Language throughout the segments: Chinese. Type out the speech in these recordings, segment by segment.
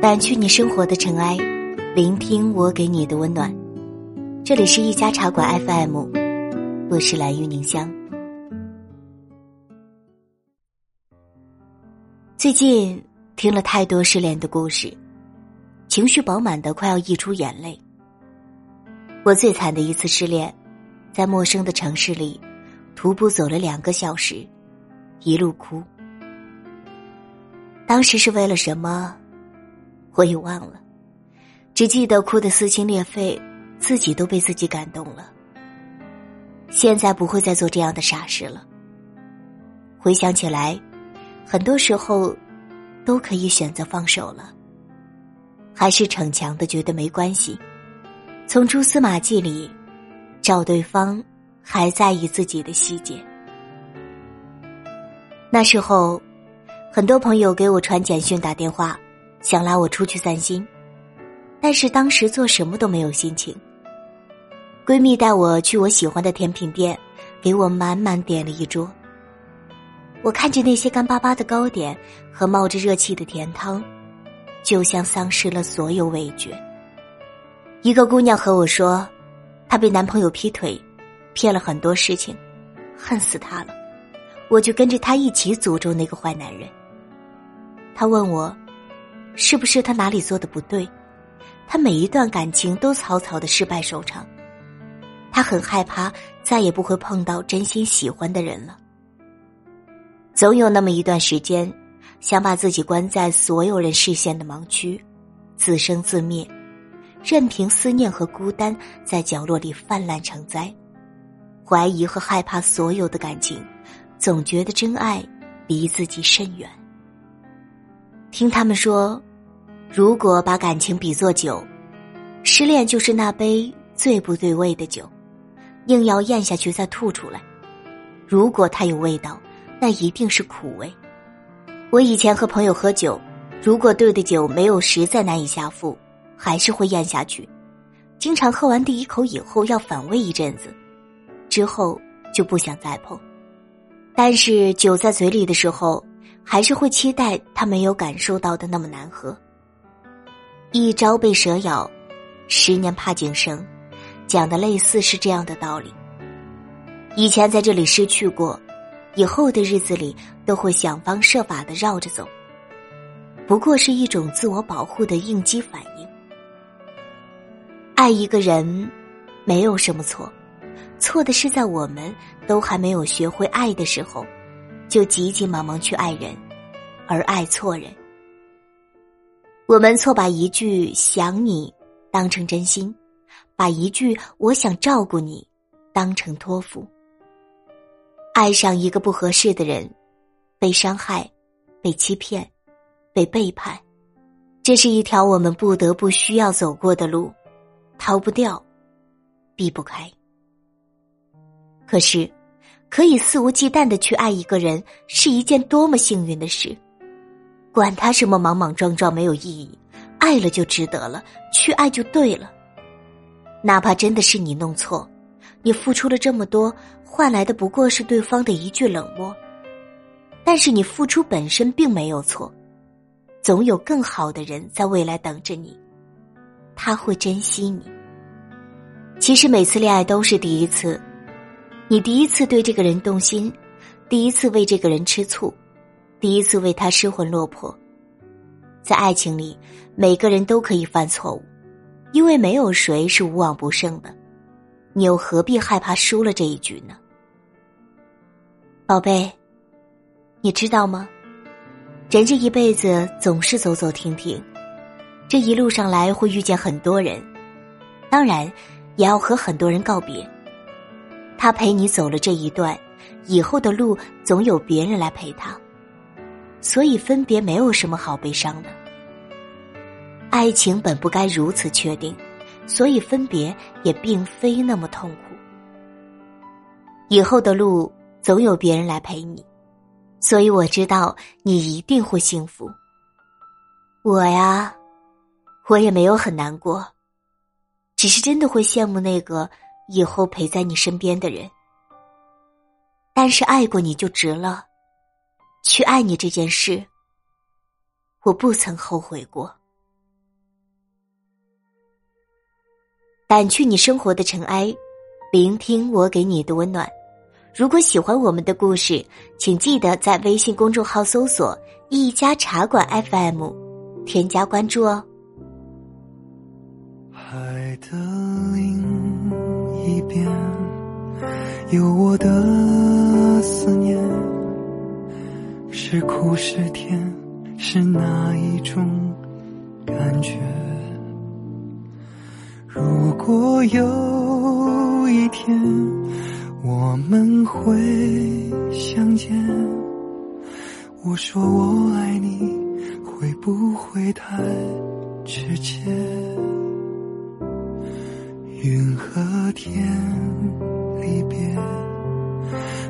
掸去你生活的尘埃，聆听我给你的温暖。这里是一家茶馆 FM，我是蓝玉凝香。最近听了太多失恋的故事，情绪饱满的快要溢出眼泪。我最惨的一次失恋，在陌生的城市里，徒步走了两个小时，一路哭。当时是为了什么，我也忘了，只记得哭得撕心裂肺，自己都被自己感动了。现在不会再做这样的傻事了。回想起来，很多时候都可以选择放手了，还是逞强的觉得没关系，从蛛丝马迹里找对方还在意自己的细节。那时候。很多朋友给我传简讯、打电话，想拉我出去散心，但是当时做什么都没有心情。闺蜜带我去我喜欢的甜品店，给我满满点了一桌。我看着那些干巴巴的糕点和冒着热气的甜汤，就像丧失了所有味觉。一个姑娘和我说，她被男朋友劈腿，骗了很多事情，恨死他了。我就跟着她一起诅咒那个坏男人。他问我，是不是他哪里做的不对？他每一段感情都草草的失败收场。他很害怕再也不会碰到真心喜欢的人了。总有那么一段时间，想把自己关在所有人视线的盲区，自生自灭，任凭思念和孤单在角落里泛滥成灾，怀疑和害怕所有的感情，总觉得真爱离自己甚远。听他们说，如果把感情比作酒，失恋就是那杯最不对味的酒，硬要咽下去再吐出来。如果它有味道，那一定是苦味。我以前和朋友喝酒，如果兑的酒没有实在难以下腹，还是会咽下去。经常喝完第一口以后要反胃一阵子，之后就不想再碰。但是酒在嘴里的时候。还是会期待它没有感受到的那么难喝。一朝被蛇咬，十年怕井绳，讲的类似是这样的道理。以前在这里失去过，以后的日子里都会想方设法的绕着走。不过是一种自我保护的应激反应。爱一个人，没有什么错，错的是在我们都还没有学会爱的时候。就急急忙忙去爱人，而爱错人。我们错把一句想你当成真心，把一句我想照顾你当成托付。爱上一个不合适的人，被伤害，被欺骗，被背叛，这是一条我们不得不需要走过的路，逃不掉，避不开。可是。可以肆无忌惮的去爱一个人，是一件多么幸运的事。管他什么莽莽撞撞没有意义，爱了就值得了，去爱就对了。哪怕真的是你弄错，你付出了这么多，换来的不过是对方的一句冷漠。但是你付出本身并没有错，总有更好的人在未来等着你，他会珍惜你。其实每次恋爱都是第一次。你第一次对这个人动心，第一次为这个人吃醋，第一次为他失魂落魄。在爱情里，每个人都可以犯错误，因为没有谁是无往不胜的。你又何必害怕输了这一局呢？宝贝，你知道吗？人这一辈子总是走走停停，这一路上来会遇见很多人，当然也要和很多人告别。他陪你走了这一段，以后的路总有别人来陪他，所以分别没有什么好悲伤的。爱情本不该如此确定，所以分别也并非那么痛苦。以后的路总有别人来陪你，所以我知道你一定会幸福。我呀，我也没有很难过，只是真的会羡慕那个。以后陪在你身边的人，但是爱过你就值了。去爱你这件事，我不曾后悔过。掸去你生活的尘埃，聆听我给你的温暖。如果喜欢我们的故事，请记得在微信公众号搜索“一家茶馆 FM”，添加关注哦。海的另一边，有我的思念。是苦是甜，是哪一种感觉？如果有一天我们会相见，我说我爱你，会不会太直接？云和天离别，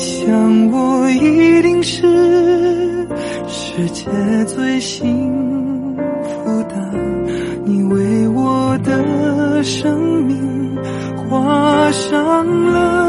想我一定是世界最幸福的。你为我的生命画上了。